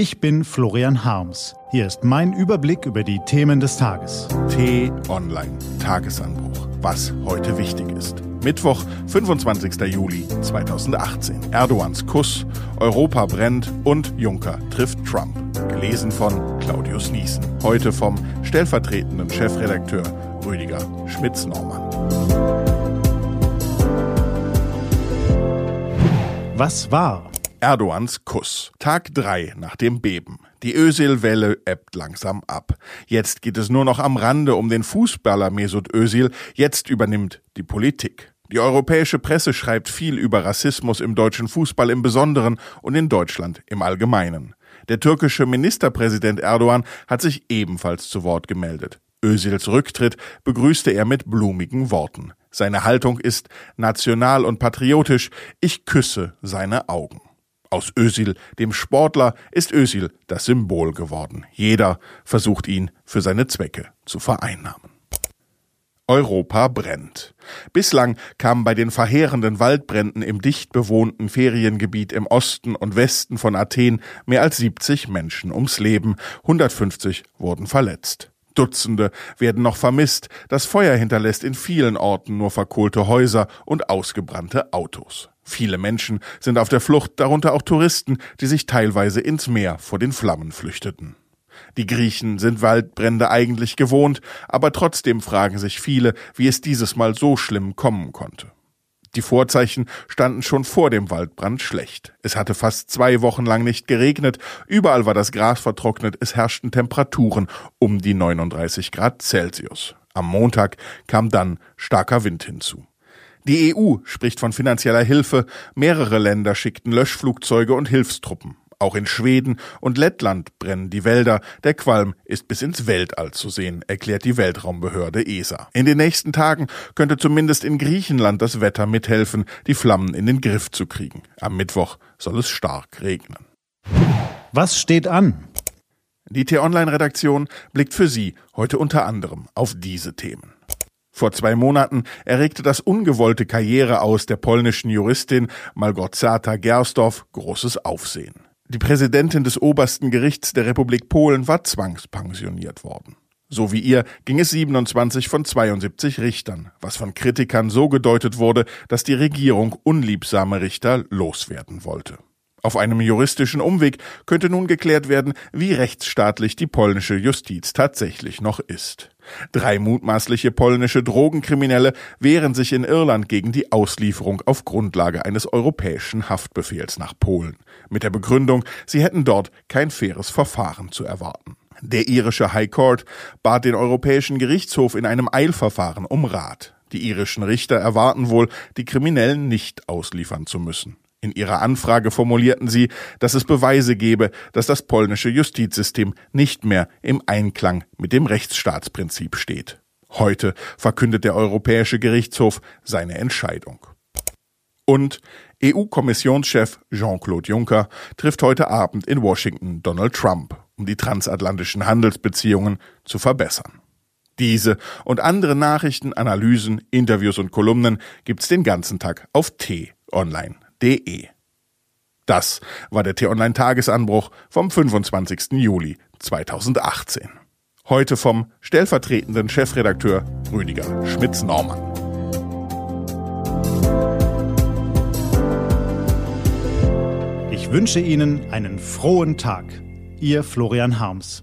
Ich bin Florian Harms. Hier ist mein Überblick über die Themen des Tages. T-Online Tagesanbruch. Was heute wichtig ist. Mittwoch, 25. Juli 2018. Erdogans Kuss, Europa brennt und Juncker trifft Trump. Gelesen von Claudius Niesen. Heute vom stellvertretenden Chefredakteur Rüdiger Schmitz-Normann. Was war? Erdogans Kuss. Tag drei nach dem Beben. Die Özil-Welle ebbt langsam ab. Jetzt geht es nur noch am Rande um den Fußballer Mesut Özil. Jetzt übernimmt die Politik. Die europäische Presse schreibt viel über Rassismus im deutschen Fußball im Besonderen und in Deutschland im Allgemeinen. Der türkische Ministerpräsident Erdogan hat sich ebenfalls zu Wort gemeldet. Özils Rücktritt begrüßte er mit blumigen Worten. Seine Haltung ist national und patriotisch. Ich küsse seine Augen. Aus Ösil, dem Sportler, ist Ösil das Symbol geworden. Jeder versucht ihn für seine Zwecke zu vereinnahmen. Europa brennt. Bislang kamen bei den verheerenden Waldbränden im dicht bewohnten Feriengebiet im Osten und Westen von Athen mehr als 70 Menschen ums Leben, 150 wurden verletzt. Dutzende werden noch vermisst, das Feuer hinterlässt in vielen Orten nur verkohlte Häuser und ausgebrannte Autos. Viele Menschen sind auf der Flucht, darunter auch Touristen, die sich teilweise ins Meer vor den Flammen flüchteten. Die Griechen sind Waldbrände eigentlich gewohnt, aber trotzdem fragen sich viele, wie es dieses Mal so schlimm kommen konnte. Die Vorzeichen standen schon vor dem Waldbrand schlecht. Es hatte fast zwei Wochen lang nicht geregnet, überall war das Gras vertrocknet, es herrschten Temperaturen um die 39 Grad Celsius. Am Montag kam dann starker Wind hinzu. Die EU spricht von finanzieller Hilfe, mehrere Länder schickten Löschflugzeuge und Hilfstruppen. Auch in Schweden und Lettland brennen die Wälder. Der Qualm ist bis ins Weltall zu sehen, erklärt die Weltraumbehörde ESA. In den nächsten Tagen könnte zumindest in Griechenland das Wetter mithelfen, die Flammen in den Griff zu kriegen. Am Mittwoch soll es stark regnen. Was steht an? Die T-Online-Redaktion blickt für Sie heute unter anderem auf diese Themen. Vor zwei Monaten erregte das ungewollte Karriere aus der polnischen Juristin Malgorzata Gersdorf großes Aufsehen. Die Präsidentin des obersten Gerichts der Republik Polen war zwangspensioniert worden. So wie ihr ging es 27 von 72 Richtern, was von Kritikern so gedeutet wurde, dass die Regierung unliebsame Richter loswerden wollte. Auf einem juristischen Umweg könnte nun geklärt werden, wie rechtsstaatlich die polnische Justiz tatsächlich noch ist. Drei mutmaßliche polnische Drogenkriminelle wehren sich in Irland gegen die Auslieferung auf Grundlage eines europäischen Haftbefehls nach Polen, mit der Begründung, sie hätten dort kein faires Verfahren zu erwarten. Der irische High Court bat den Europäischen Gerichtshof in einem Eilverfahren um Rat. Die irischen Richter erwarten wohl, die Kriminellen nicht ausliefern zu müssen. In ihrer Anfrage formulierten sie, dass es Beweise gebe, dass das polnische Justizsystem nicht mehr im Einklang mit dem Rechtsstaatsprinzip steht. Heute verkündet der Europäische Gerichtshof seine Entscheidung. Und EU-Kommissionschef Jean-Claude Juncker trifft heute Abend in Washington Donald Trump, um die transatlantischen Handelsbeziehungen zu verbessern. Diese und andere Nachrichten, Analysen, Interviews und Kolumnen gibt's den ganzen Tag auf t-online t-online.de. Das war der T-Online-Tagesanbruch vom 25. Juli 2018. Heute vom stellvertretenden Chefredakteur Rüdiger Schmitz-Normann. Ich wünsche Ihnen einen frohen Tag. Ihr Florian Harms.